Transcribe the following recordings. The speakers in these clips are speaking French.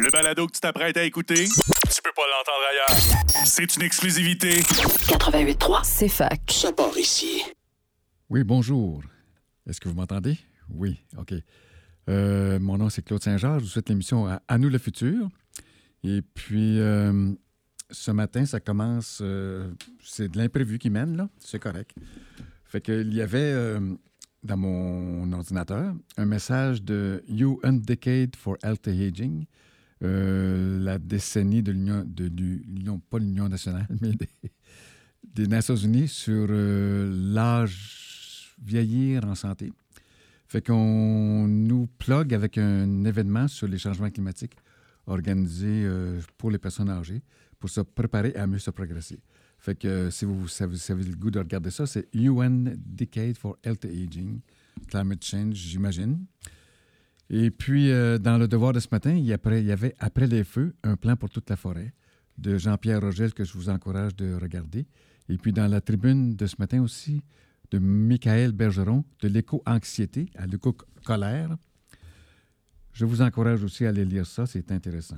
Le balado que tu t'apprêtes à écouter, tu peux pas l'entendre ailleurs. C'est une exclusivité. 88.3, c'est fac. Ça part ici. Oui, bonjour. Est-ce que vous m'entendez? Oui, OK. Euh, mon nom, c'est Claude Saint-Georges. Je vous souhaite l'émission à, À nous le futur. Et puis, euh, ce matin, ça commence. euh, c'est de l'imprévu qui mène, là. C'est correct. Fait qu'il y avait euh, dans mon ordinateur un message de You Undecade for Healthy Aging, euh, la décennie de l'Union, pas l'Union nationale, mais des, Nations Unies sur euh, l'âge vieillir en santé. Fait qu'on nous plug avec un événement sur les changements climatiques organisé euh, pour les personnes âgées pour se préparer à mieux se progresser. Fait que si vous, si avez le goût de regarder ça, c'est UN Decade for Healthy Aging, Climate Change, j'imagine. Et puis, euh, dans le devoir de ce matin, il y, avait Après les feux, un plan pour toute la forêt de Jean-Pierre Rogel que je vous encourage de regarder. Et puis, dans la tribune de ce matin aussi, de Michael Bergeron, de l'éco-anxiété à l'éco-colère. Je vous encourage aussi à aller lire ça, c'est intéressant.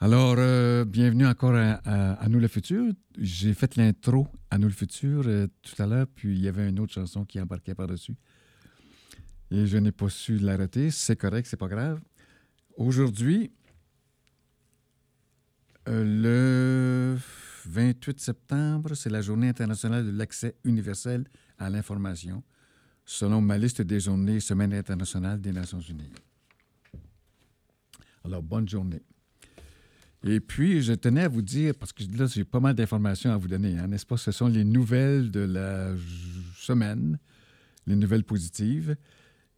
Alors, euh, bienvenue encore à, à- à Nous le futur. J'ai fait l'intro à Nous le futur euh, tout à l'heure, puis il y avait une autre chanson qui embarquait par-dessus. Et je n'ai pas su l'arrêter. C'est correct, c'est pas grave. Aujourd'hui, euh, le 28 septembre, c'est la Journée internationale de l'accès universel à l'information, selon ma liste des journées Semaine internationale des Nations unies. Alors, bonne journée. Et puis, je tenais à vous dire, parce que là, j'ai pas mal d'informations à vous donner, hein, n'est-ce pas? Ce sont les nouvelles de la semaine, les nouvelles positives.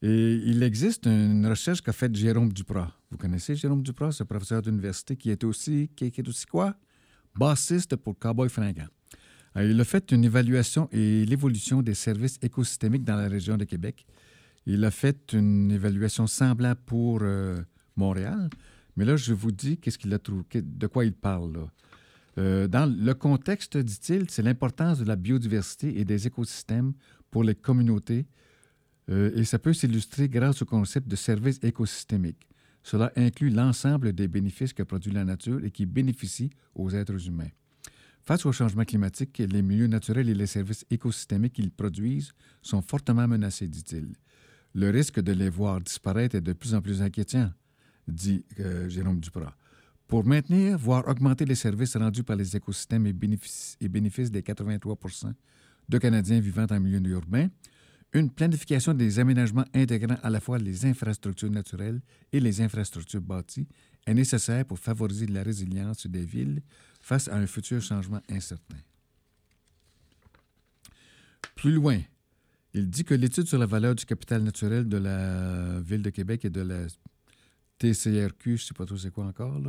Et il existe une recherche qu'a faite Jérôme Duprat. Vous connaissez Jérôme Duprat, ce professeur d'université qui est aussi, qui, est aussi quoi? Bassiste pour Cowboy Fringant. Il a fait une évaluation et l'évolution des services écosystémiques dans la région de Québec. Il a fait une évaluation semblable pour euh, Montréal. Mais là, je vous dis qu'est-ce qu'il a trouvé, de quoi il parle. Là. Euh, dans le contexte, dit-il, c'est l'importance de la biodiversité et des écosystèmes pour les communautés. Euh, et ça peut s'illustrer grâce au concept de service écosystémique. Cela inclut l'ensemble des bénéfices que produit la nature et qui bénéficient aux êtres humains. Face au changement climatique, les milieux naturels et les services écosystémiques qu'ils produisent sont fortement menacés, dit-il. Le risque de les voir disparaître est de plus en plus inquiétant, dit euh, Jérôme Duprat. Pour maintenir, voire augmenter les services rendus par les écosystèmes et bénéfices, et bénéfices des 83% de Canadiens vivant en milieu urbain, une planification des aménagements intégrant à la fois les infrastructures naturelles et les infrastructures bâties est nécessaire pour favoriser la résilience des villes face à un futur changement incertain. Plus loin, il dit que l'étude sur la valeur du capital naturel de la Ville de Québec et de la TCRQ, je ne sais pas trop c'est quoi encore,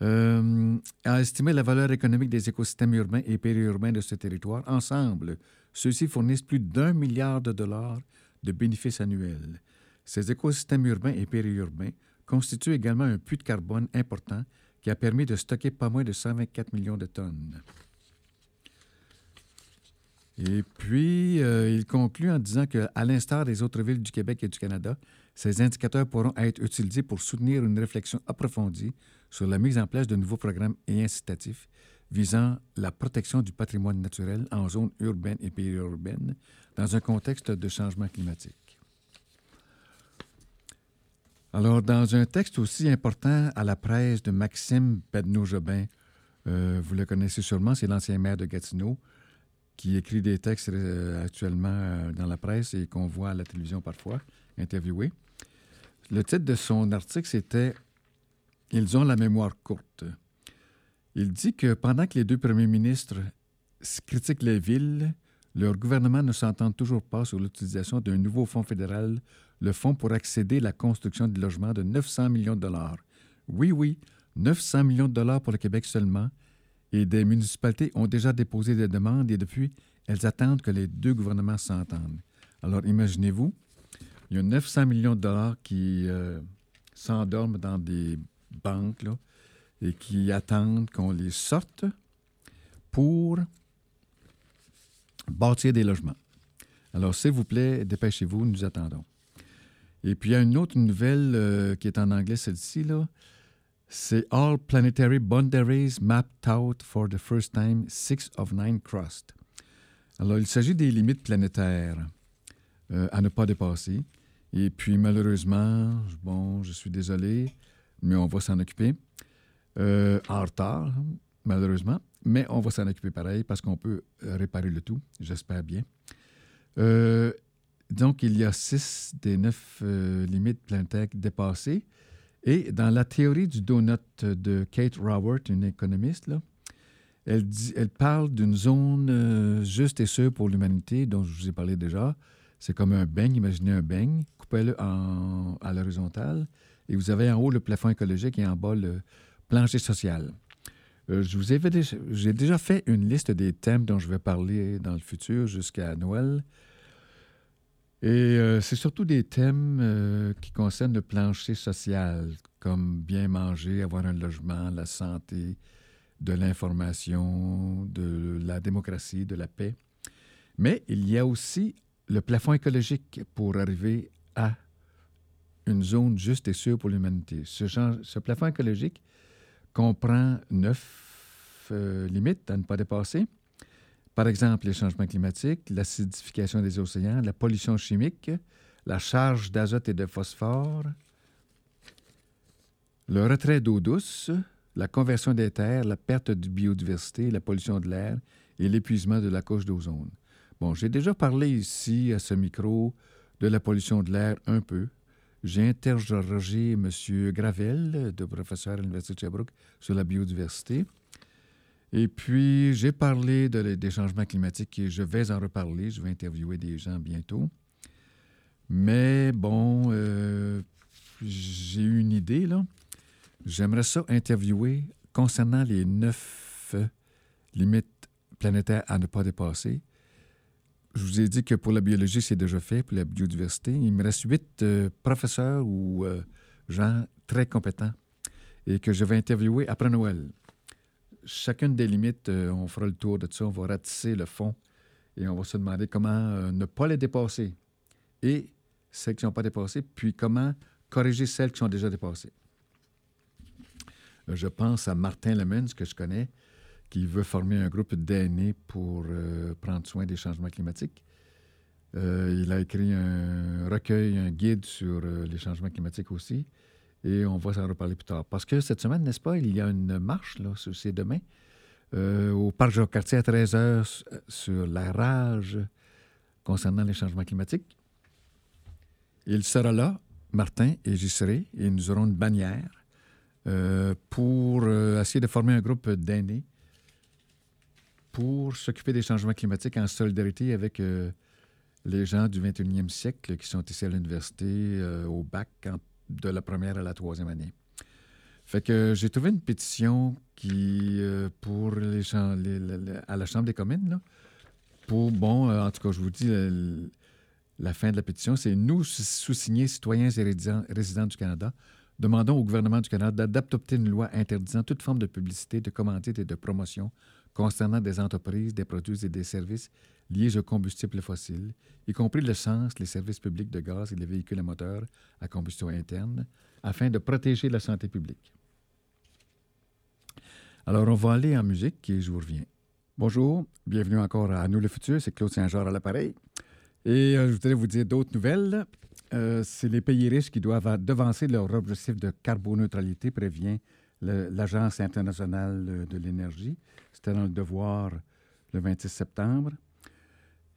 euh, a estimé la valeur économique des écosystèmes urbains et périurbains de ce territoire. Ensemble, ceux-ci fournissent plus d'un milliard de dollars de bénéfices annuels. Ces écosystèmes urbains et périurbains constituent également un puits de carbone important qui a permis de stocker pas moins de 124 millions de tonnes. Et puis, euh, il conclut en disant qu'à l'instar des autres villes du Québec et du Canada, ces indicateurs pourront être utilisés pour soutenir une réflexion approfondie sur la mise en place de nouveaux programmes et incitatifs visant la protection du patrimoine naturel en zone urbaine et périurbaine dans un contexte de changement climatique. Alors, dans un texte aussi important à la presse de Maxime Bednaud-Jobin, euh, vous le connaissez sûrement, c'est l'ancien maire de Gatineau, qui écrit des textes euh, actuellement euh, dans la presse et qu'on voit à la télévision parfois, interviewé. Le titre de son article, c'était Ils ont la mémoire courte. Il dit que pendant que les deux premiers ministres critiquent les villes, leur gouvernement ne s'entend toujours pas sur l'utilisation d'un nouveau fonds fédéral, le Fonds pour accéder à la construction de logements de 900 millions de dollars. Oui, oui, 900 millions de dollars pour le Québec seulement, et des municipalités ont déjà déposé des demandes et depuis, elles attendent que les deux gouvernements s'entendent. Alors imaginez-vous, il y a 900 millions de dollars qui euh, s'endorment dans des banques et qui attendent qu'on les sorte pour bâtir des logements. Alors, s'il vous plaît, dépêchez-vous, nous attendons. Et puis, il y a une autre nouvelle euh, qui est en anglais, celle-ci, là. C'est All Planetary Boundaries Mapped Out for the First Time, Six of Nine Crossed. Alors, il s'agit des limites planétaires euh, à ne pas dépasser. Et puis, malheureusement, bon, je suis désolé, mais on va s'en occuper. Euh, en retard, malheureusement, mais on va s'en occuper pareil parce qu'on peut réparer le tout, j'espère bien. Euh, donc, il y a six des neuf euh, limites planétaires dépassées. Et dans la théorie du donut de Kate Raworth, une économiste, elle, dit, elle parle d'une zone euh, juste et sûre pour l'humanité, dont je vous ai parlé déjà. C'est comme un beigne, imaginez un beigne, coupez-le à l'horizontale, et vous avez en haut le plafond écologique et en bas le plancher social. Euh, j'ai déjà fait une liste des thèmes dont je vais parler dans le futur jusqu'à Noël. Et euh, c'est surtout des thèmes euh, qui concernent le plancher social, comme bien manger, avoir un logement, la santé, de l'information, de la démocratie, de la paix. Mais il y a aussi le plafond écologique pour arriver à une zone juste et sûre pour l'humanité. Ce, plafond écologique comprend neuf euh, limites à ne pas dépasser. Par exemple, les changements climatiques, l'acidification des océans, la pollution chimique, la charge d'azote et de phosphore, le retrait d'eau douce, la conversion des terres, la perte de biodiversité, la pollution de l'air et l'épuisement de la couche d'ozone. Bon, j'ai déjà parlé ici à ce micro de la pollution de l'air un peu. J'ai interrogé M. Gravel, de professeur à l'Université de Sherbrooke, sur la biodiversité. Et puis, j'ai parlé des changements climatiques et je vais en reparler. Je vais interviewer des gens bientôt. Mais bon, euh, j'ai une idée, là. J'aimerais ça interviewer concernant les neuf limites planétaires à ne pas dépasser. Je vous ai dit que pour la biologie, c'est déjà fait, pour la biodiversité. Il me reste huit euh, professeurs ou euh, gens très compétents et que je vais interviewer après Noël chacune des limites, euh, on fera le tour de ça, on va ratisser le fond et on va se demander comment ne pas les dépasser et celles qui n'ont pas dépassé, puis comment corriger celles qui sont déjà dépassées. Je pense à Martin Lemons, que je connais, qui veut former un groupe d'aînés pour prendre soin des changements climatiques. il a écrit un recueil, un guide sur les changements climatiques aussi. Et on va s'en reparler plus tard. Parce que cette semaine, n'est-ce pas, il y a une marche, c'est demain, euh, au Parc Jacques-Cartier à 13 h sur la rage concernant les changements climatiques. Il sera là, Martin, et j'y serai, et nous aurons une bannière euh, pour euh, essayer de former un groupe d'aînés pour s'occuper des changements climatiques en solidarité avec les gens du 21e siècle qui sont ici à l'université, au bac, de la première à la troisième année. Fait que j'ai trouvé une pétition qui, euh, pour les, à la Chambre des communes, pour, bon, euh, en tout cas, je vous dis, la fin de la pétition, c'est nous, sous-signés citoyens et résidents, du Canada, demandons au gouvernement du Canada d'adopter une loi interdisant toute forme de publicité, de commandite et de promotion concernant des entreprises, des produits et des services liés aux combustibles fossiles, y compris l'essence, les services publics de gaz et les véhicules à moteur à combustion interne, afin de protéger la santé publique. Alors, on va aller en musique et je vous reviens. Bonjour, bienvenue encore à Nous le futur, c'est Claude Saint-Georges à l'appareil. Et euh, je voudrais vous dire d'autres nouvelles. Euh, c'est les pays riches qui doivent devancer leur objectif de carboneutralité, prévient l'Agence internationale de l'énergie. C'était dans le devoir le 26 septembre.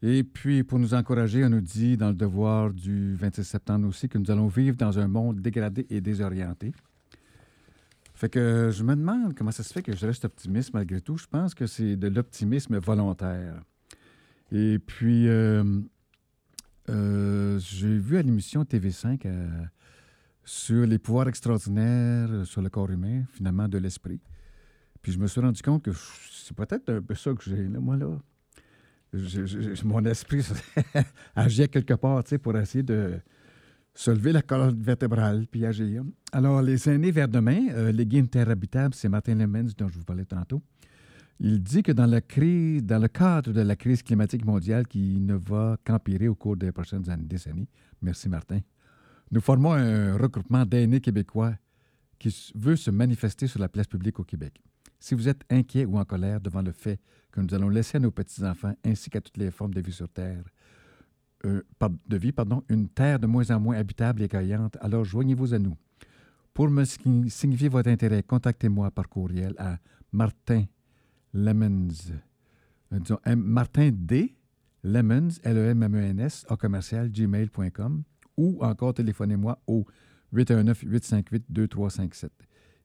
Et puis, pour nous encourager, on nous dit dans le devoir du 26 septembre aussi que nous allons vivre dans un monde dégradé et désorienté. Fait que je me demande comment ça se fait que je reste optimiste malgré tout. Je pense que c'est de l'optimisme volontaire. Et puis, euh, euh, j'ai vu à l'émission TV5 euh, sur les pouvoirs extraordinaires sur le corps humain, finalement, de l'esprit. Puis je me suis rendu compte que c'est peut-être un peu ça que j'ai, là, moi, là mon esprit agit quelque part pour essayer de se lever la colonne vertébrale puis agir. Alors, les aînés vers demain, euh, les guides interhabitables, c'est Martin Lemens dont je vous parlais tantôt. Il dit que dans, la crise, dans le cadre de la crise climatique mondiale qui ne va qu'empirer au cours des prochaines années, décennies, merci Martin, Nous formons un regroupement d'aînés québécois qui veut se manifester sur la place publique au Québec. Si vous êtes inquiet ou en colère devant le fait que nous allons laisser à nos petits-enfants ainsi qu'à toutes les formes de vie sur Terre, euh, de vie, pardon, une terre de moins en moins habitable et accueillante, alors joignez-vous à nous. Pour me signifier votre intérêt, contactez-moi par courriel à Martin Lemons, euh, disons, Martin D. Lemons, L-E-M-M-E-N-S, au commercial, gmail.com, ou encore téléphonez-moi au 819-858-2357.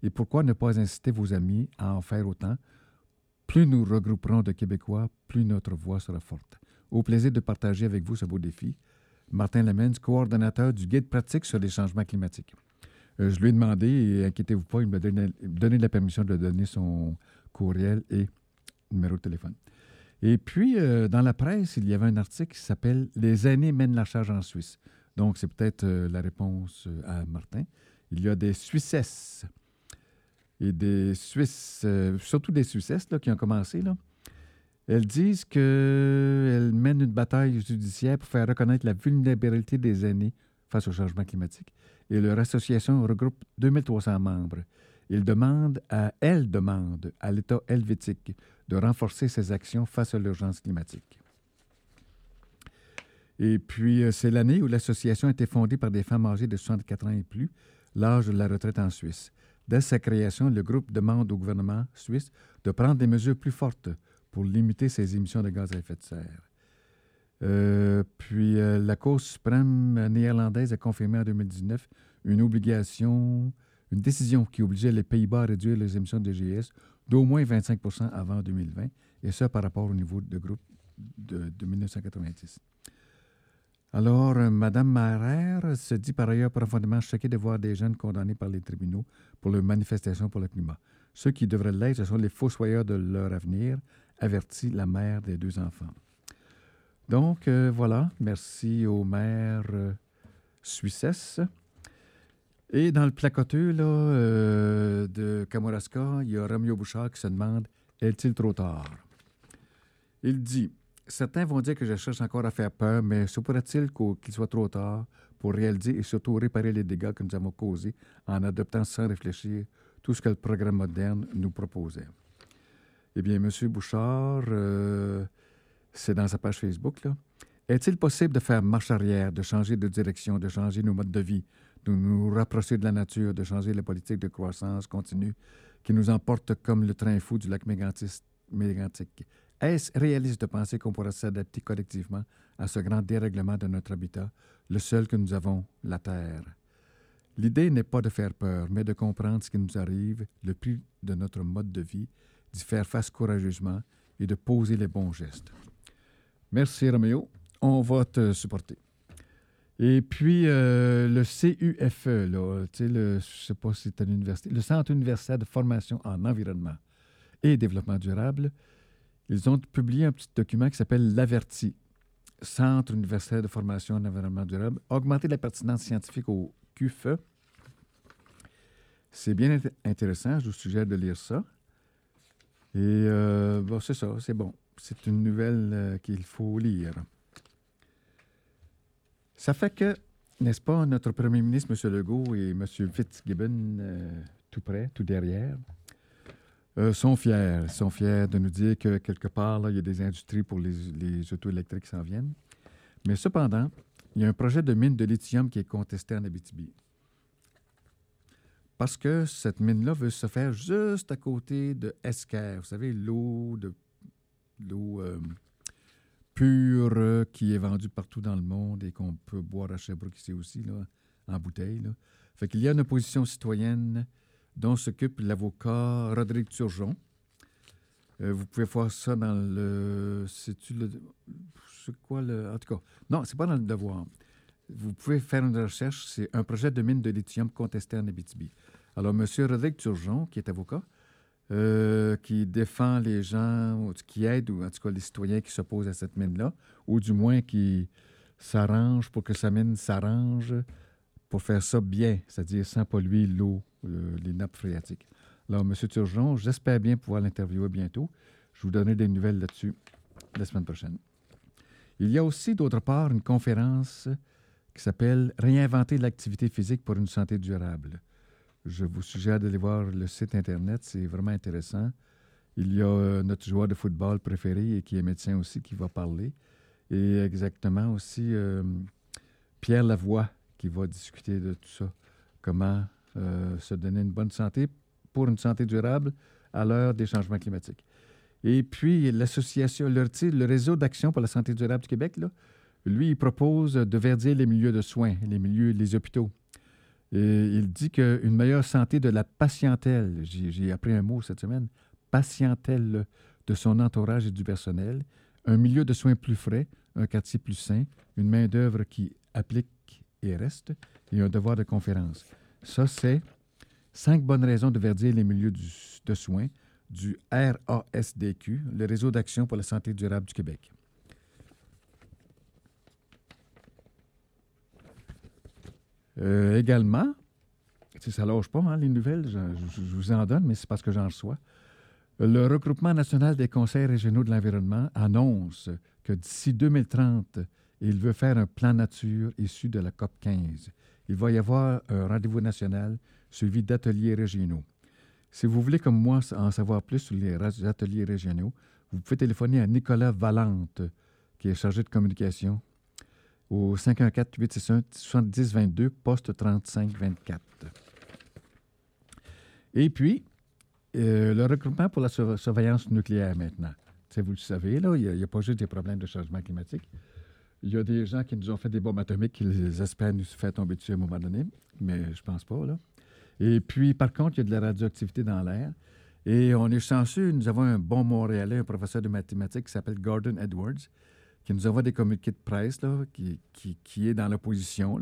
Et pourquoi ne pas inciter vos amis à en faire autant? Plus nous regrouperons de Québécois, plus notre voix sera forte. Au plaisir de partager avec vous ce beau défi. Martin Lemens, coordonnateur du guide pratique sur les changements climatiques. Euh, je lui ai demandé, et inquiétez-vous pas, il m'a donné, la permission de donner son courriel et numéro de téléphone. Et puis, euh, dans la presse, il y avait un article qui s'appelle Les aînés mènent la charge en Suisse. Donc, c'est peut-être euh, la réponse à Martin. Il y a des Suissesses et des Suisses, surtout des Suissesses là, qui ont commencé. Elles disent qu'elles mènent une bataille judiciaire pour faire reconnaître la vulnérabilité des aînés face au changement climatique. Et leur association regroupe 2300 membres. Ils demandent à, elles demandent à l'État helvétique de renforcer ses actions face à l'urgence climatique. Et puis, euh, c'est l'année où l'association a été fondée par des femmes âgées de 64 ans et plus, l'âge de la retraite en Suisse. Dès sa création, le groupe demande au gouvernement suisse de prendre des mesures plus fortes pour limiter ses émissions de gaz à effet de serre. Euh, puis euh, la Cour suprême néerlandaise a confirmé en 2019 une obligation, une décision qui obligeait les Pays-Bas à réduire les émissions de GS d'au moins 25% avant 2020, et ça par rapport au niveau de groupe de, 1990. Alors, euh, Mme Maher se dit par ailleurs profondément choquée de voir des jeunes condamnés par les tribunaux pour leur manifestation pour le climat. Ceux qui devraient l'être, ce sont les fossoyeurs de leur avenir, avertit la mère des deux enfants. Donc, euh, voilà, merci aux mères euh. Et dans le placoteux là, euh, de Kamouraska, il y a Romeo Bouchard qui se demande Est-il trop tard? Il dit Certains vont dire que je cherche encore à faire peur, mais se pourrait-il qu'il soit trop tard pour réaliser et surtout réparer les dégâts que nous avons causés en adoptant sans réfléchir tout ce que le programme moderne nous proposait? Eh bien, M. Bouchard, euh, c'est dans sa page Facebook, là. Est-il possible de faire marche arrière, de changer de direction, de changer nos modes de vie, de nous rapprocher de la nature, de changer la politique de croissance continue qui nous emporte comme le train fou du lac mégantique? Est-ce réaliste de penser qu'on pourra s'adapter collectivement à ce grand dérèglement de notre habitat, le seul que nous avons, la Terre? L'idée n'est pas de faire peur, mais de comprendre ce qui nous arrive, le prix de notre mode de vie d'y faire face courageusement et de poser les bons gestes. Merci, Roméo. On va te supporter. Et puis, euh, le CUFE, là, le, pas c'est le Centre universitaire de formation en environnement et développement durable, ils ont publié un petit document qui s'appelle l'Averti, Centre universitaire de formation en environnement durable, augmenter la pertinence scientifique au QFE. C'est bien intéressant, je vous suggère de lire ça. Et euh, bon, c'est ça, c'est bon. C'est une nouvelle euh, qu'il faut lire. Ça fait que, n'est-ce pas, notre premier ministre, M. Legault, et M. Fitzgibbon, euh, tout près, tout derrière, sont fiers. Sont fiers de nous dire que quelque part, il y a des industries pour les, les autos électriques qui s'en viennent. Mais cependant, il y a un projet de mine de lithium qui est contesté en Abitibi. Parce que cette mine-là veut se faire juste à côté de Esker. Vous savez, l'eau de l'eau euh, pure euh, qui est vendue partout dans le monde et qu'on peut boire à Sherbrooke ici aussi, là, en bouteille. Là. Fait qu'il y a une opposition citoyenne dont s'occupe l'avocat Rodrigue Turgeon. Euh, vous pouvez voir ça dans le. C'est-tu le. C'est quoi le. En tout cas, non, c'est pas dans le devoir. Vous pouvez faire une recherche. C'est un projet de mine de lithium contesté en Abitibi. Alors, M. Rodrigue Turgeon, qui est avocat, euh, qui défend les gens, qui aide, ou en tout cas les citoyens qui s'opposent à cette mine-là, ou du moins qui s'arrange pour que sa mine s'arrange pour faire ça bien, c'est-à-dire sans polluer l'eau, les nappes phréatiques. Alors, M. Turgeon, j'espère bien pouvoir l'interviewer bientôt. Je vous donnerai des nouvelles là-dessus la semaine prochaine. Il y a aussi, d'autre part, une conférence qui s'appelle Réinventer l'activité physique pour une santé durable. Je vous suggère d'aller voir le site Internet, c'est vraiment intéressant. Il y a euh, notre joueur de football préféré et qui est médecin aussi qui va parler. Et exactement aussi euh, Pierre Lavoie qui va discuter de tout ça. Comment euh, se donner une bonne santé pour une santé durable à l'heure des changements climatiques. Et puis, l'association, le, le réseau d'action pour la santé durable du Québec, lui, propose de verdir les milieux de soins, les milieux, les hôpitaux. Et il dit qu'une meilleure santé de la patientèle, j'ai appris un mot cette semaine, patientèle de son entourage et du personnel, un milieu de soins plus frais, un quartier plus sain, une main-d'œuvre qui applique et reste, et un devoir de conférence. Ça, c'est cinq bonnes raisons de verdir les milieux de soins du RASDQ, le Réseau d'action pour la santé durable du Québec. Euh, également, ça ne lâche pas, hein, les nouvelles, je, vous en donne, mais c'est parce que j'en reçois. Le regroupement national des conseils régionaux de l'environnement annonce que d'ici 2030, il veut faire un plan nature issu de la COP 15. Il va y avoir un rendez-vous national suivi d'ateliers régionaux. Si vous voulez, comme moi, en savoir plus sur les ateliers régionaux, vous pouvez téléphoner à Nicolas Valente, qui est chargé de communication au 514-861-7022, poste 3524. Et puis, euh, le recrutement pour la surveillance nucléaire maintenant. vous le savez, il n'y a, pas juste des problèmes de changement climatique. Il y a des gens qui nous ont fait des bombes atomiques qu'ils espèrent nous faire tomber dessus à un moment donné, mais je pense pas, là. Et puis, par contre, il y a de la radioactivité dans l'air. Et on est chanceux, nous avons un bon Montréalais, un professeur de mathématiques qui s'appelle Gordon Edwards, qui nous envoie des communiqués de presse, là, qui, qui, est dans l'opposition.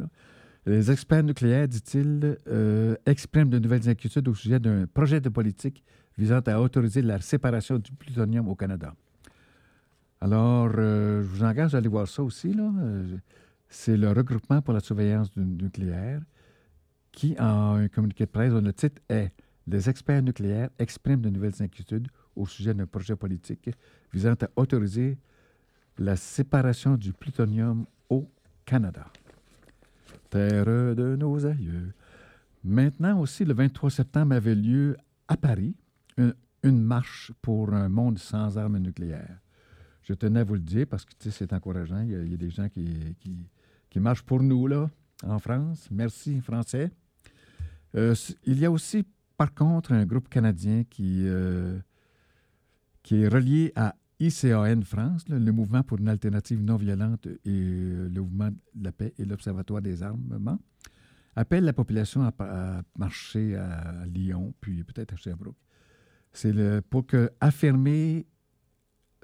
Les experts nucléaires, dit-il, euh, expriment de nouvelles inquiétudes au sujet d'un projet de politique visant à autoriser la séparation du plutonium au Canada. Alors, euh, je vous engage à aller voir ça aussi. Euh, c'est le regroupement pour la surveillance nucléaire qui, en un communiqué de presse dont le titre est Les experts nucléaires expriment de nouvelles inquiétudes au sujet d'un projet politique visant à autoriser la séparation du plutonium au Canada. Terre de nos aïeux. Maintenant aussi, le 23 septembre avait lieu à Paris une, marche pour un monde sans armes nucléaires. Je tenais à vous le dire parce que c'est encourageant. Il y, a, des gens qui, qui, qui marchent pour nous, là, en France. Merci, Français. Euh, il y a aussi, par contre, un groupe canadien qui, euh, qui est relié à ICAN France, le mouvement pour une alternative non violente et euh, le mouvement de la paix et l'Observatoire des armements, appelle la population à, marcher à Lyon, puis peut-être à Sherbrooke. C'est pour que, affirmer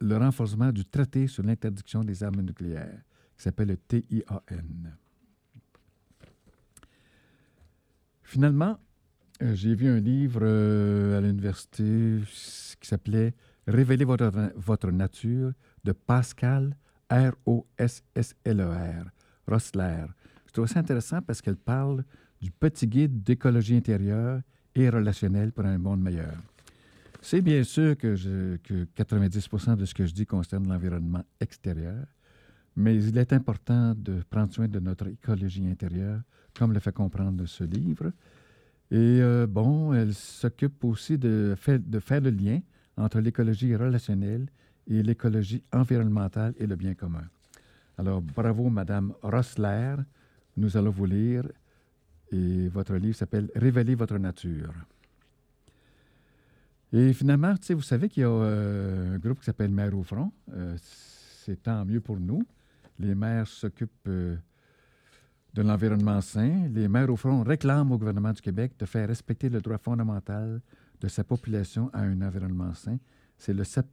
le renforcement du traité sur l'interdiction des armes nucléaires, qui s'appelle le TIAN. Finalement, euh, j'ai vu un livre euh, à l'université qui s'appelait Révélez votre, votre nature de Pascal R-O-S-S-L-E-R, e Rossler. Je trouve ça intéressant parce qu'elle parle du petit guide d'écologie intérieure et relationnelle pour un monde meilleur. C'est bien sûr que, je, que 90 de ce que je dis concerne l'environnement extérieur, mais il est important de prendre soin de notre écologie intérieure comme le fait comprendre ce livre. Et euh, bon, elle s'occupe aussi de, faire le lien entre l'écologie relationnelle et l'écologie environnementale et le bien commun. Alors, bravo, Madame Rossler. Nous allons vous lire. Et votre livre s'appelle Révéler votre nature. Et finalement, vous savez qu'il y a euh, un groupe qui s'appelle Mère au front. Euh, c'est tant mieux pour nous. Les maires s'occupent de l'environnement sain, les maires au front réclament au gouvernement du Québec de faire respecter le droit fondamental de sa population à un environnement sain. C'est le 7,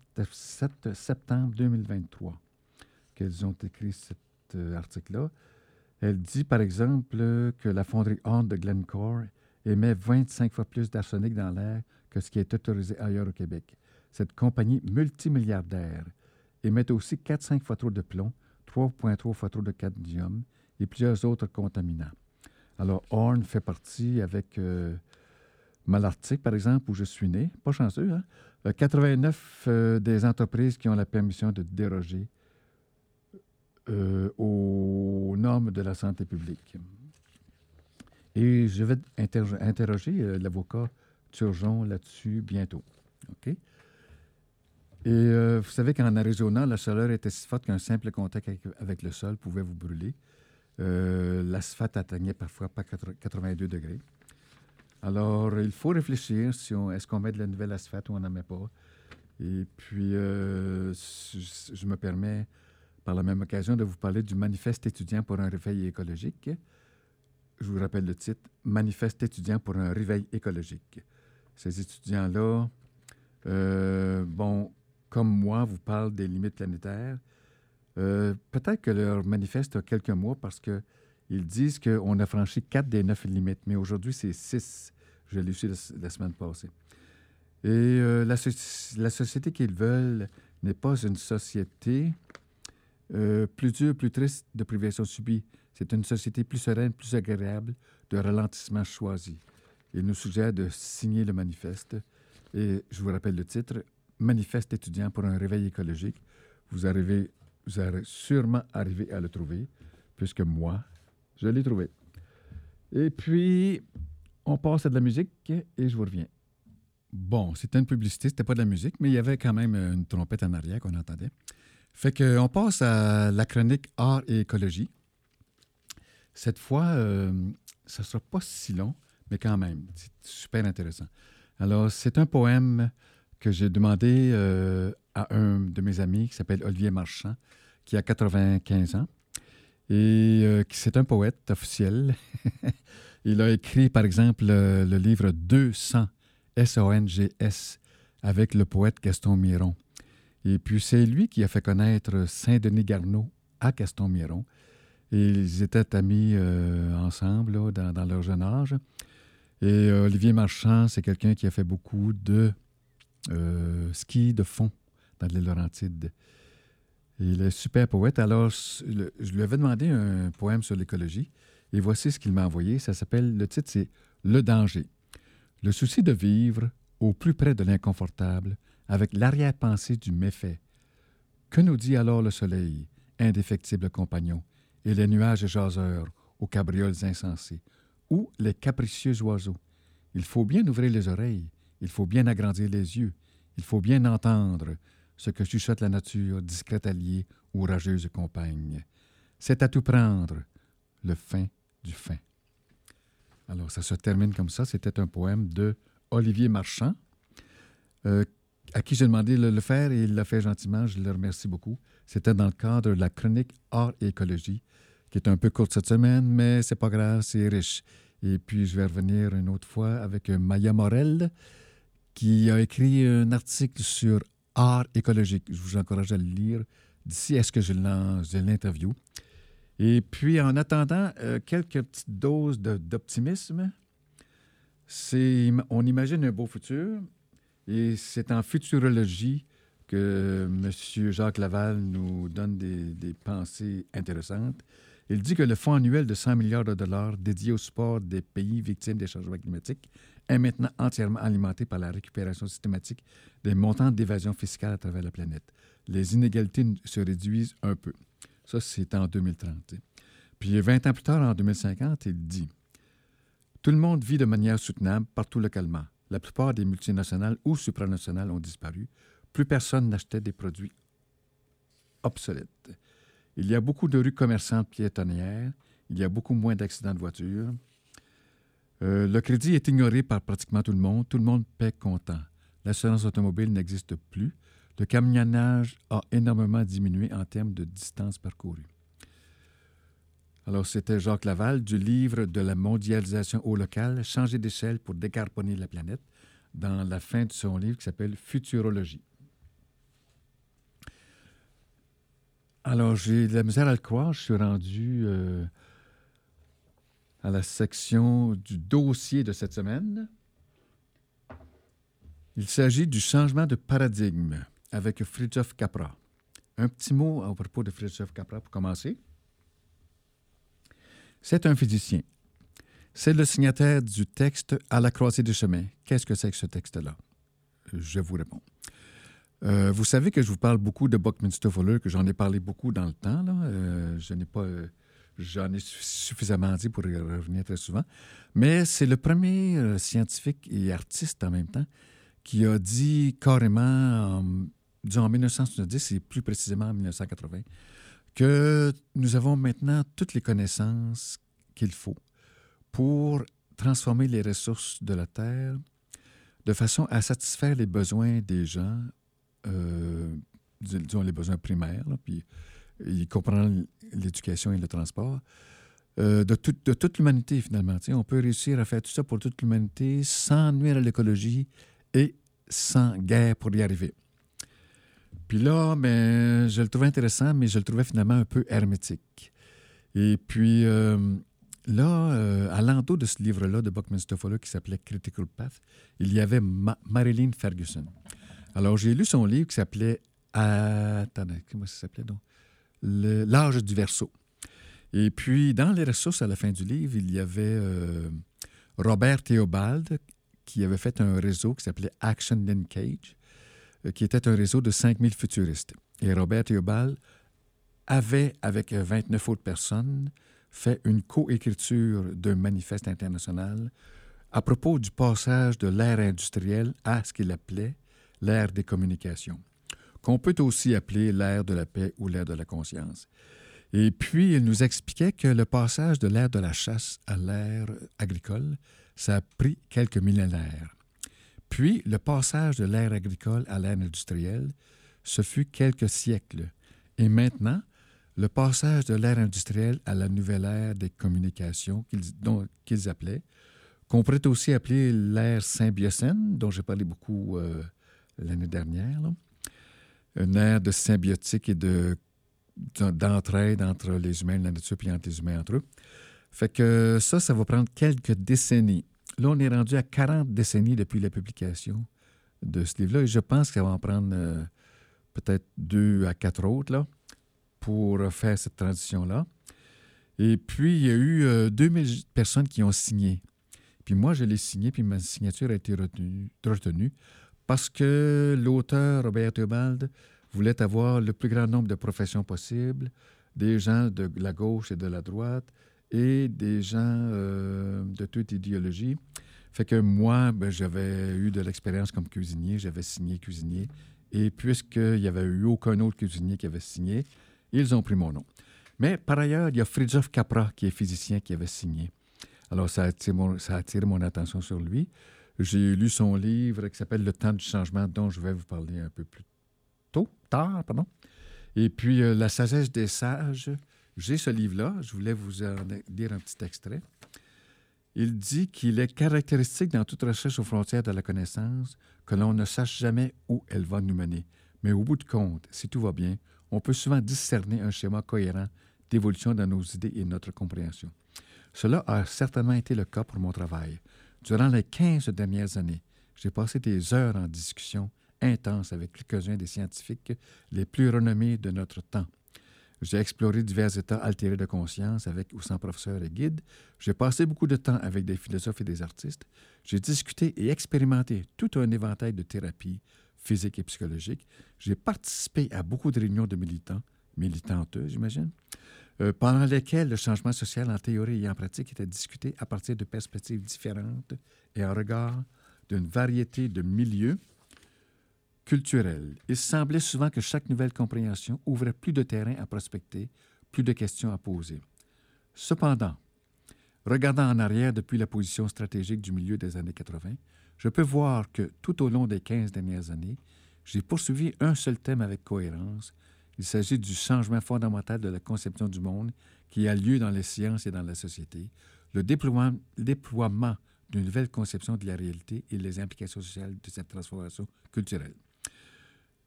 septembre 2023 qu'elles ont écrit cet euh, article-là. Elle dit, par exemple, que la fonderie Horn de Glencore émet 25 fois plus d'arsenic dans l'air ce qui est autorisé ailleurs au Québec. Cette compagnie multimilliardaire émet aussi 4-5 fois trop de plomb, 3,3 fois trop de cadmium et plusieurs autres contaminants. Alors, Horn fait partie avec euh, Malartic, par exemple, où je suis né. Pas chanceux, hein? 89 euh, des entreprises qui ont la permission de déroger euh, aux normes de la santé publique. Et je vais interroger euh, l'avocat Turgeon là-dessus bientôt. OK? Et euh, vous savez qu'en Arizona, la chaleur était si forte qu'un simple contact avec, le sol pouvait vous brûler. L'asphalte atteignait parfois pas 82 degrés. Alors, il faut réfléchir si est-ce qu'on met de la nouvelle asphalte ou on n'en met pas. Et puis, je me permets par la même occasion de vous parler du manifeste étudiant pour un réveil écologique. Je vous rappelle le titre, Manifeste étudiant pour un réveil écologique. Ces étudiants-là, euh, bon, comme moi, vous parlent des limites planétaires. Euh, peut-être que leur manifeste a quelques mois parce qu'ils disent qu'on a franchi quatre des neuf limites, mais aujourd'hui, c'est six. Je l'ai su la, semaine passée. Et euh, la, la, société qu'ils veulent n'est pas une société plus dur, plus triste de privation subie. C'est une société plus sereine, plus agréable, de ralentissement choisi. Il nous suggère de signer le manifeste. Et je vous rappelle le titre Manifeste étudiant pour un réveil écologique. Vous arrivez, vous allez sûrement arriver à le trouver, puisque moi, je l'ai trouvé. Et puis, on passe à de la musique et je vous reviens. Bon, c'était une publicité, c'était pas de la musique, mais il y avait quand même une trompette en arrière qu'on entendait. Fait qu'on passe à la chronique Art et écologie. Cette fois, euh, ça ne sera pas si long, mais quand même, c'est super intéressant. Alors, c'est un poème que j'ai demandé euh, à un de mes amis qui s'appelle Olivier Marchand, qui a 95 ans. Et euh, c'est un poète officiel. Il a écrit, par exemple, le, le livre 200, S-O-N-G-S, avec le poète Gaston Miron. Et puis, c'est lui qui a fait connaître Saint-Denis Garneau à Gaston Miron. Ils étaient amis euh, ensemble dans, leur jeune âge. Et euh, Olivier Marchand, c'est quelqu'un qui a fait beaucoup de euh, ski de fond dans les Laurentides. Il est super poète. Alors, je lui avais demandé un poème sur l'écologie. Et voici ce qu'il m'a envoyé. Ça s'appelle, le titre, c'est Le danger. Le souci de vivre au plus près de l'inconfortable avec l'arrière-pensée du méfait. Que nous dit alors le soleil, indéfectible compagnon, et les nuages jaseurs aux cabrioles insensées, ou les capricieux oiseaux? Il faut bien ouvrir les oreilles, il faut bien agrandir les yeux, il faut bien entendre ce que chuchote la nature, discret allié ou rageuse compagne. C'est à tout prendre, le fin du fin. Alors, ça se termine comme ça. C'était un poème de Olivier Marchand, euh, à qui j'ai demandé de le faire et il l'a fait gentiment. Je le remercie beaucoup. C'était dans le cadre de la chronique Art et écologie, qui est un peu courte cette semaine, mais c'est pas grave, c'est riche. Et puis, je vais revenir une autre fois avec Maya Morel, qui a écrit un article sur art écologique. Je vous encourage à le lire d'ici est ce que je l'interview. Et puis, en attendant, euh, quelques petites doses d'optimisme. On imagine un beau futur, et c'est en futurologie que M. Jacques Laval nous donne des, pensées intéressantes. Il dit que le fonds annuel de 100 milliards de dollars dédié au sport des pays victimes des changements climatiques est maintenant entièrement alimenté par la récupération systématique des montants d'évasion fiscale à travers la planète. Les inégalités se réduisent un peu. Ça, c'est en 2030. Puis 20 ans plus tard, en 2050, il dit Tout le monde vit de manière soutenable partout localement. La plupart des multinationales ou supranationales ont disparu. Plus personne n'achetait des produits obsolètes. Il y a beaucoup de rues commerçantes piétonnières. Il y a beaucoup moins d'accidents de voiture. Euh, le crédit est ignoré par pratiquement tout le monde. Tout le monde paie content. L'assurance automobile n'existe plus. Le camionnage a énormément diminué en termes de distance parcourue. Alors, c'était Jacques Laval du livre de la mondialisation au local, Changer d'échelle pour décarboner la planète, dans la fin de son livre qui s'appelle Futurologie. Alors, j'ai de la misère à le croire. Je suis rendu euh, à la section du dossier de cette semaine. Il s'agit du changement de paradigme avec Fritjof Capra. Un petit mot à propos de Fritjof Capra pour commencer. C'est un physicien. C'est le signataire du texte À la croisée des chemins. Qu'est-ce que c'est que ce texte-là? Je vous réponds. Euh, vous savez que je vous parle beaucoup de Buckminster Fuller, que j'en ai parlé beaucoup dans le temps. Euh, je n'ai pas, j'en ai suffisamment dit pour y revenir très souvent. Mais c'est le premier scientifique et artiste en même temps qui a dit carrément, disons en 1970 et plus précisément en 1980, que nous avons maintenant toutes les connaissances qu'il faut pour transformer les ressources de la Terre de façon à satisfaire les besoins des gens, euh, les besoins primaires, puis il comprend l'éducation et le transport, euh, de, de, toute l'humanité finalement. on peut réussir à faire tout ça pour toute l'humanité sans nuire à l'écologie et sans guerre pour y arriver. Puis là, ben, je le trouvais intéressant, mais je le trouvais finalement un peu hermétique. Et puis, euh, Là, euh, à l'endos de ce livre-là de Buckminster Fuller qui s'appelait Critical Path, il y avait Marilyn Ferguson. Alors, j'ai lu son livre qui s'appelait. Attendez, comment ça s'appelait donc? L'âge du verso. Et puis, dans les ressources à la fin du livre, il y avait euh, Robert Theobald qui avait fait un réseau qui s'appelait Action Linkage, euh, qui était un réseau de 5000 futuristes. Et Robert Theobald avait, avec 29 autres personnes, fait une coécriture d'un manifeste international à propos du passage de l'ère industrielle à ce qu'il appelait l'ère des communications, qu'on peut aussi appeler l'ère de la paix ou l'ère de la conscience. Et puis, il nous expliquait que le passage de l'ère de la chasse à l'ère agricole, ça a pris quelques millénaires. Puis, le passage de l'ère agricole à l'ère industrielle, ce fut quelques siècles. Et maintenant, le passage de l'ère industrielle à la nouvelle ère des communications qu'ils appelaient, qu'on pourrait aussi appeler l'ère symbiocène, dont j'ai parlé beaucoup euh, l'année dernière. Une ère de symbiotique et de, d'entraide entre les humains la nature, puis entre les humains entre eux. Fait que ça, ça va prendre quelques décennies. Là, on est rendu à 40 décennies depuis la publication de ce livre-là, et je pense qu'il va en prendre euh, peut-être deux à quatre autres, là pour faire cette transition-là. Et puis, il y a eu 2000 euh, personnes qui ont signé. Puis moi, je l'ai signé, puis ma signature a été retenue parce que l'auteur, Robert Theobald, voulait avoir le plus grand nombre de professions possibles, des gens de la gauche et de la droite, et des gens euh, de toute idéologie. Fait que moi, ben, j'avais eu de l'expérience comme cuisinier, j'avais signé cuisinier. Et puisqu'il n'y avait eu aucun autre cuisinier qui avait signé, ils ont pris mon nom. Mais par ailleurs, il y a Fridjof Capra, qui est physicien, qui avait signé. Alors, ça a attiré mon, ça mon attention sur lui. J'ai lu son livre qui s'appelle Le temps du changement, dont je vais vous parler un peu plus tôt, tard, pardon. Et puis, euh, La sagesse des sages. J'ai ce livre-là. Je voulais vous en lire un petit extrait. Il dit qu'il est caractéristique dans toute recherche aux frontières de la connaissance que l'on ne sache jamais où elle va nous mener. Mais au bout de compte, si tout va bien, on peut souvent discerner un schéma cohérent d'évolution dans nos idées et notre compréhension. Cela a certainement été le cas pour mon travail. Durant les 15 dernières années, j'ai passé des heures en discussion intense avec quelques-uns des scientifiques les plus renommés de notre temps. J'ai exploré divers états altérés de conscience avec ou sans professeurs et guides. J'ai passé beaucoup de temps avec des philosophes et des artistes. J'ai discuté et expérimenté tout un éventail de thérapies, physique et psychologique. J'ai participé à beaucoup de réunions de militants, militantes, j'imagine, euh, pendant lesquelles le changement social en théorie et en pratique était discuté à partir de perspectives différentes et en regard d'une variété de milieux culturels. Il semblait souvent que chaque nouvelle compréhension ouvrait plus de terrain à prospecter, plus de questions à poser. Cependant, regardant en arrière depuis la position stratégique du milieu des années 80, je peux voir que tout au long des 15 dernières années, j'ai poursuivi un seul thème avec cohérence. Il s'agit du changement fondamental de la conception du monde qui a lieu dans les sciences et dans la société, le déploiement, d'une nouvelle conception de la réalité et les implications sociales de cette transformation culturelle.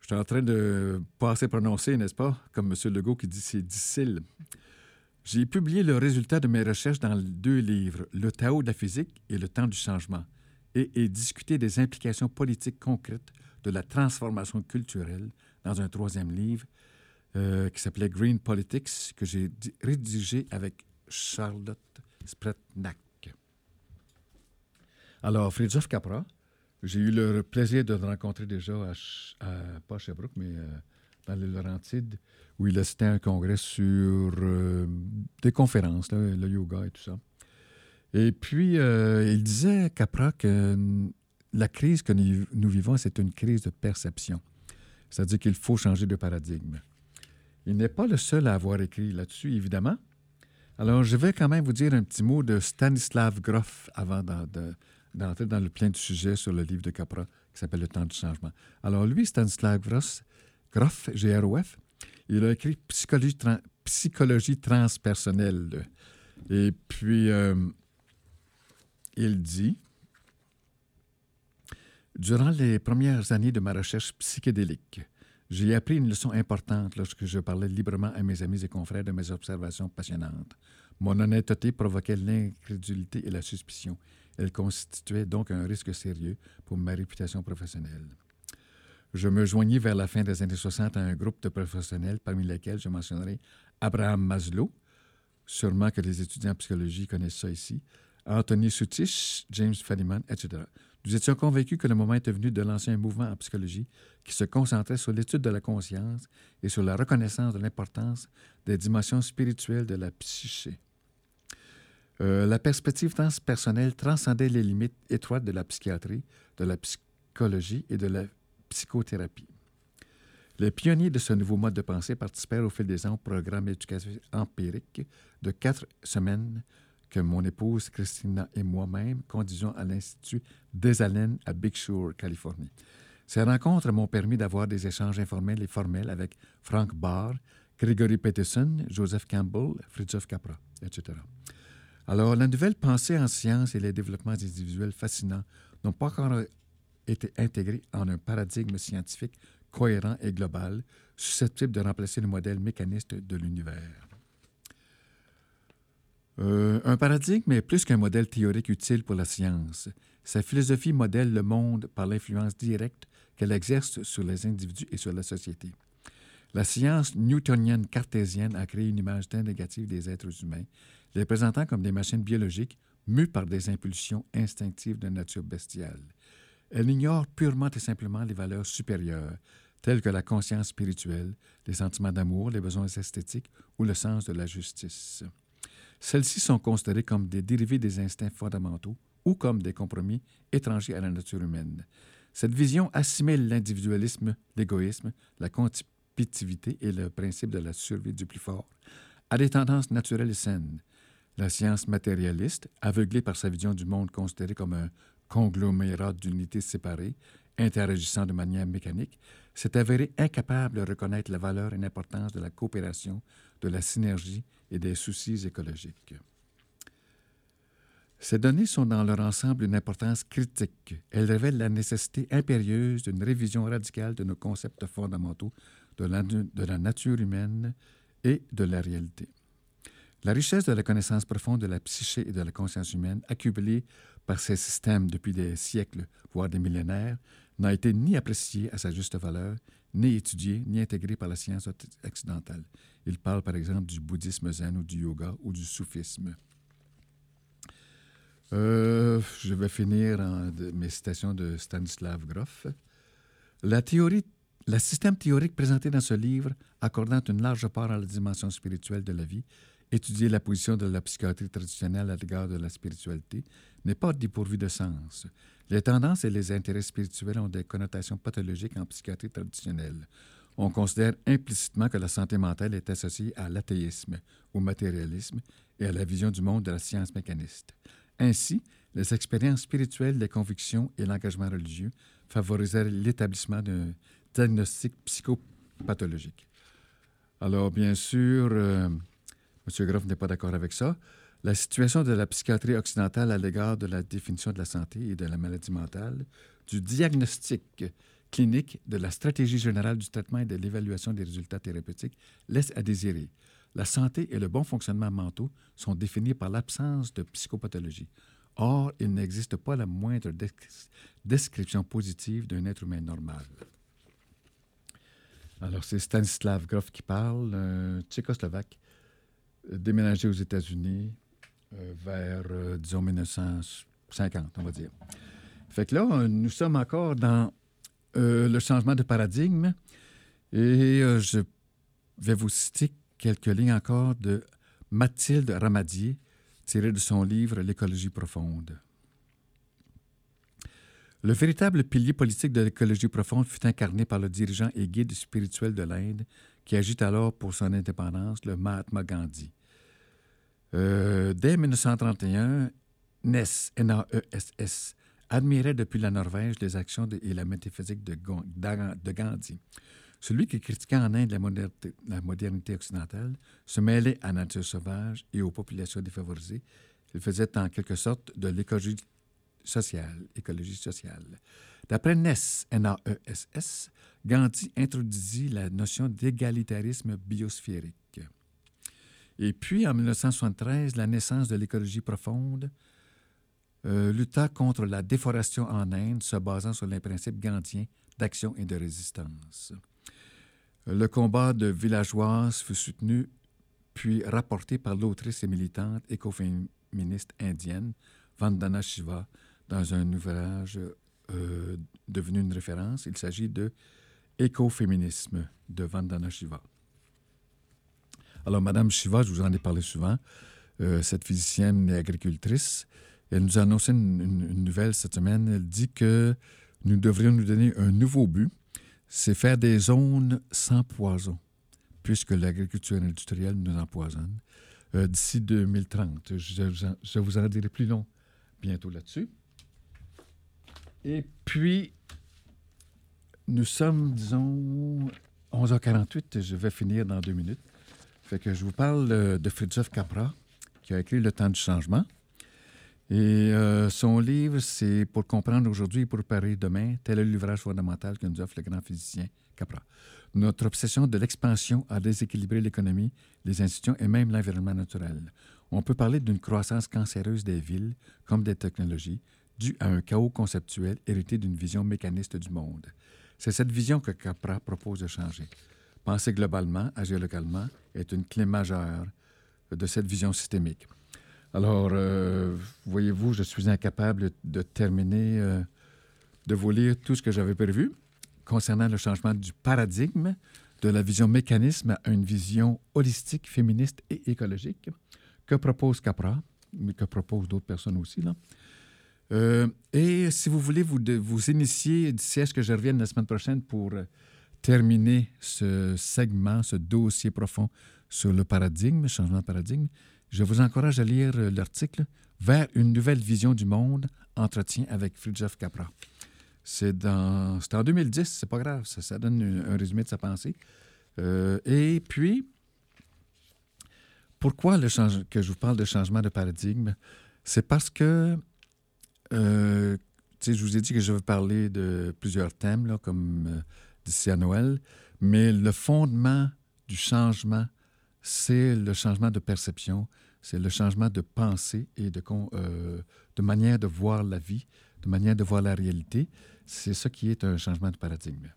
Je suis en train de pas assez prononcer, n'est-ce pas, comme M. Legault qui dit c'est difficile. J'ai publié le résultat de mes recherches dans deux livres, Le Tao de la physique et Le temps du changement et, discuter des implications politiques concrètes de la transformation culturelle dans un troisième livre euh, qui s'appelait Green Politics, que j'ai rédigé avec Charlotte Spretnak. Alors, Friedrich Capra, J'ai eu le plaisir de le rencontrer déjà pas à Sherbrooke, mais euh, dans les Laurentides, où il assistait à un congrès sur euh, des conférences, là, le yoga et tout ça. Et puis, il disait, Capra, que la crise que nous vivons, c'est une crise de perception. C'est-à-dire qu'il faut changer de paradigme. Il n'est pas le seul à avoir écrit là-dessus, évidemment. Alors, je vais quand même vous dire un petit mot de Stanislav Grof avant d'en- de- d'entrer dans le plein du sujet sur le livre de Capra qui s'appelle Le temps du changement. Alors, lui, Stanislav Grof, Grof G-R-O-F, il a écrit Psychologie, Psychologie transpersonnelle. Et puis, euh, il dit Durant les premières années de ma recherche psychédélique, j'ai appris une leçon importante lorsque je parlais librement à mes amis et confrères de mes observations passionnantes. Mon honnêteté provoquait l'incrédulité et la suspicion. Elle constituait donc un risque sérieux pour ma réputation professionnelle. Je me joignis vers la fin des années 60 à un groupe de professionnels, parmi lesquels je mentionnerai Abraham Maslow, sûrement que les étudiants en psychologie connaissent ça ici, Anthony Suttish, James Fadiman, etc. Nous étions convaincus que le moment était venu de lancer un mouvement en psychologie qui se concentrait sur l'étude de la conscience et sur la reconnaissance de l'importance des dimensions spirituelles de la psyché? Euh, la perspective transpersonnelle transcendait les limites étroites de la psychiatrie, de la psychologie et de la psychothérapie. Les pionniers de ce nouveau mode de pensée participèrent au fil des ans au programme éducatif empirique de quatre semaines que mon épouse Christina et moi-même conduisions à l'Institut des à Big Sur, Californie. Ces rencontres m'ont permis d'avoir des échanges informels et formels avec Frank Barr, Gregory Peterson, Joseph Campbell, Fritjof Capra, etc. Alors, la nouvelle pensée en sciences et les développements individuels fascinants n'ont pas encore été intégrés en un paradigme scientifique cohérent et global, susceptible de remplacer le modèle mécaniste de l'univers. Euh, un paradigme est plus qu'un modèle théorique utile pour la science. Sa philosophie modèle le monde par l'influence directe qu'elle exerce sur les individus et sur la société. La science newtonienne cartésienne a créé une image très négative des êtres humains, les présentant comme des machines biologiques mues par des impulsions instinctives de nature bestiale. Elle ignore purement et simplement les valeurs supérieures, telles que la conscience spirituelle, les sentiments d'amour, les besoins esthétiques ou le sens de la justice. Celles-ci sont considérées comme des dérivés des instincts fondamentaux ou comme des compromis étrangers à la nature humaine. Cette vision assimile l'individualisme, l'égoïsme, la compétitivité et le principe de la survie du plus fort à des tendances naturelles et saines. La science matérialiste, aveuglée par sa vision du monde considéré comme un conglomérat d'unités séparées, interagissant de manière mécanique, s'est avérée incapable de reconnaître la valeur et l'importance de la coopération, de la synergie et des soucis écologiques. Ces données sont dans leur ensemble une importance critique. Elles révèlent la nécessité impérieuse d'une révision radicale de nos concepts fondamentaux de la, de la nature humaine et de la réalité. La richesse de la connaissance profonde de la psyché et de la conscience humaine, accumulée par ces systèmes depuis des siècles, voire des millénaires, n'a été ni appréciée à sa juste valeur, ni étudiée, ni intégrée par la science occidentale. Il parle par exemple du bouddhisme zen ou du yoga ou du soufisme. Euh, je vais finir en mes citations de Stanislav Grof. La théorie, le système théorique présenté dans ce livre, accordant une large part à la dimension spirituelle de la vie, étudier la position de la psychiatrie traditionnelle à l'égard de la spiritualité, n'est pas dépourvu de sens. Les tendances et les intérêts spirituels ont des connotations pathologiques en psychiatrie traditionnelle. On considère implicitement que la santé mentale est associée à l'athéisme, au matérialisme et à la vision du monde de la science mécaniste. Ainsi, les expériences spirituelles, les convictions et l'engagement religieux favoriseraient l'établissement d'un diagnostic psychopathologique. Alors, bien sûr, euh, M. Groff n'est pas d'accord avec ça. La situation de la psychiatrie occidentale à l'égard de la définition de la santé et de la maladie mentale, du diagnostic clinique, de la stratégie générale du traitement et de l'évaluation des résultats thérapeutiques laisse à désirer. La santé et le bon fonctionnement mentaux sont définis par l'absence de psychopathologie. Or, il n'existe pas la moindre description positive d'un être humain normal. Alors, c'est Stanislav Grof qui parle, un tchécoslovaque, déménagé aux États-Unis euh, vers, euh, disons, 1950, on va dire. Fait que là, nous sommes encore dans euh, le changement de paradigme et euh, je vais vous citer quelques lignes encore de Mathilde Ramadier, tirées de son livre L'écologie profonde. Le véritable pilier politique de l'écologie profonde fut incarné par le dirigeant et guide spirituel de l'Inde, qui agit alors pour son indépendance, le Mahatma Gandhi. Euh, dès 1931, Ness, N-A-E-S-S, admirait depuis la Norvège les actions et la métaphysique de, Gandhi. Celui qui critiquait en Inde la modernité, occidentale se mêlait à la nature sauvage et aux populations défavorisées. Il faisait en quelque sorte de l'écologie sociale, sociale. D'après Ness, N-A-E-S-S, Gandhi introduisit la notion d'égalitarisme biosphérique. Et puis, en 1973, la naissance de l'écologie profonde euh, lutta contre la déforestation en Inde, se basant sur les principes gandhiens d'action et de résistance. Le combat de villageoises fut soutenu puis rapporté par l'autrice et militante écoféministe indienne Vandana Shiva dans un ouvrage euh, devenu une référence. Il s'agit de Écoféminisme de Vandana Shiva. Alors, Madame Shiva, je vous en ai parlé souvent, euh, cette physicienne et agricultrice, elle nous a annoncé une, nouvelle cette semaine. Elle dit que nous devrions nous donner un nouveau but, c'est faire des zones sans poison, puisque l'agriculture industrielle nous empoisonne, euh, d'ici 2030. Je, je, vous en dirai plus long bientôt là-dessus. Et puis, nous sommes, disons, 11h48, je vais finir dans deux minutes. Fait que je vous parle de Fritjof Capra, qui a écrit Le temps du changement. Et euh, son livre, c'est Pour comprendre aujourd'hui et pour préparer demain. Tel est l'ouvrage fondamental que nous offre le grand physicien Capra. Notre obsession de l'expansion a déséquilibré l'économie, les institutions et même l'environnement naturel. On peut parler d'une croissance cancéreuse des villes comme des technologies, due à un chaos conceptuel hérité d'une vision mécaniste du monde. C'est cette vision que Capra propose de changer. Penser globalement, agir localement est une clé majeure de cette vision systémique. Alors, euh, voyez-vous, je suis incapable de terminer, euh, de vous lire tout ce que j'avais prévu concernant le changement du paradigme de la vision mécanisme à une vision holistique, féministe et écologique que propose Capra, mais que proposent d'autres personnes aussi. Là. Euh, et si vous voulez vous, vous initier d'ici à ce que je revienne la semaine prochaine pour terminer ce segment, ce dossier profond sur le paradigme, changement de paradigme, je vous encourage à lire euh, l'article Vers une nouvelle vision du monde, entretien avec Fridtjof Capra. C'est en 2010, c'est pas grave, ça, donne un, résumé de sa pensée. Euh, et puis, pourquoi le que je vous parle de changement de paradigme? C'est parce que, euh, je vous ai dit que je vais parler de plusieurs thèmes, là, comme d'ici à Noël, mais le fondement du changement c'est le changement de perception, c'est le changement de pensée et de, euh, de manière de voir la vie, de manière de voir la réalité. C'est ça qui est un changement de paradigme.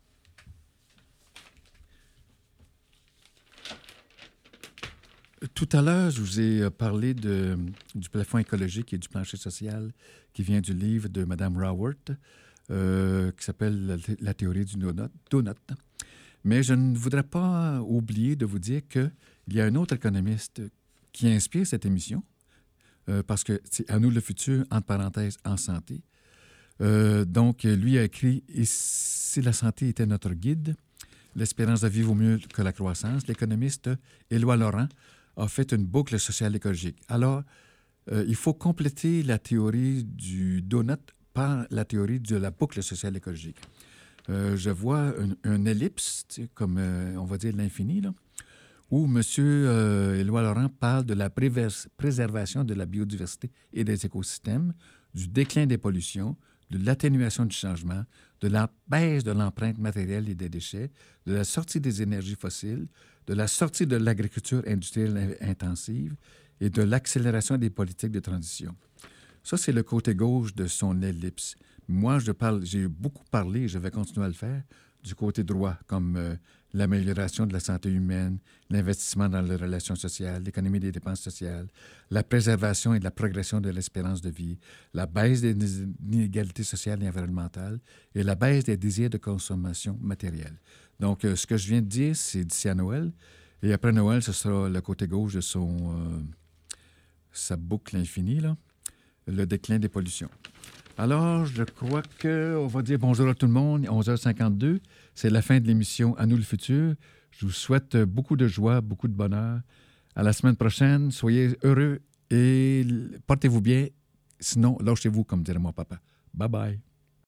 Tout à l'heure, je vous ai parlé du plafond écologique et du plancher social qui vient du livre de Mme Raworth, euh, qui s'appelle la, théorie du donut. Mais je ne voudrais pas oublier de vous dire qu'il y a un autre économiste qui inspire cette émission, euh, parce que c'est À nous le futur, entre parenthèses, en santé. Euh, donc, lui a écrit Et si la santé était notre guide, l'espérance de vie vaut mieux que la croissance. L'économiste Éloi Laurent a fait une boucle sociale écologique. Alors, il faut compléter la théorie du donut par la théorie de la boucle sociale écologique. Euh, je vois une, ellipse, comme euh, on va dire l'infini, où M. Euh, Éloi Laurent parle de la préservation de la biodiversité et des écosystèmes, du déclin des pollutions, de l'atténuation du changement, de la baisse de l'empreinte matérielle et des déchets, de la sortie des énergies fossiles, de la sortie de l'agriculture industrielle intensive et de l'accélération des politiques de transition. Ça, c'est le côté gauche de son ellipse. Moi, je parle, j'ai beaucoup parlé, je vais continuer à le faire, du côté droit, comme euh, l'amélioration de la santé humaine, l'investissement dans les relations sociales, l'économie des dépenses sociales, la préservation et la progression de l'espérance de vie, la baisse des inégalités sociales et environnementales et la baisse des désirs de consommation matérielle. Donc, euh, ce que je viens de dire, c'est d'ici à Noël. Et après Noël, ce sera le côté gauche de son, euh, sa boucle infinie, là, le déclin des pollutions. Alors, je crois qu'on va dire bonjour à tout le monde. 11h52, c'est la fin de l'émission À nous le futur. Je vous souhaite beaucoup de joie, beaucoup de bonheur. À la semaine prochaine. Soyez heureux et portez-vous bien. Sinon, lâchez-vous, comme dirait mon papa. Bye bye.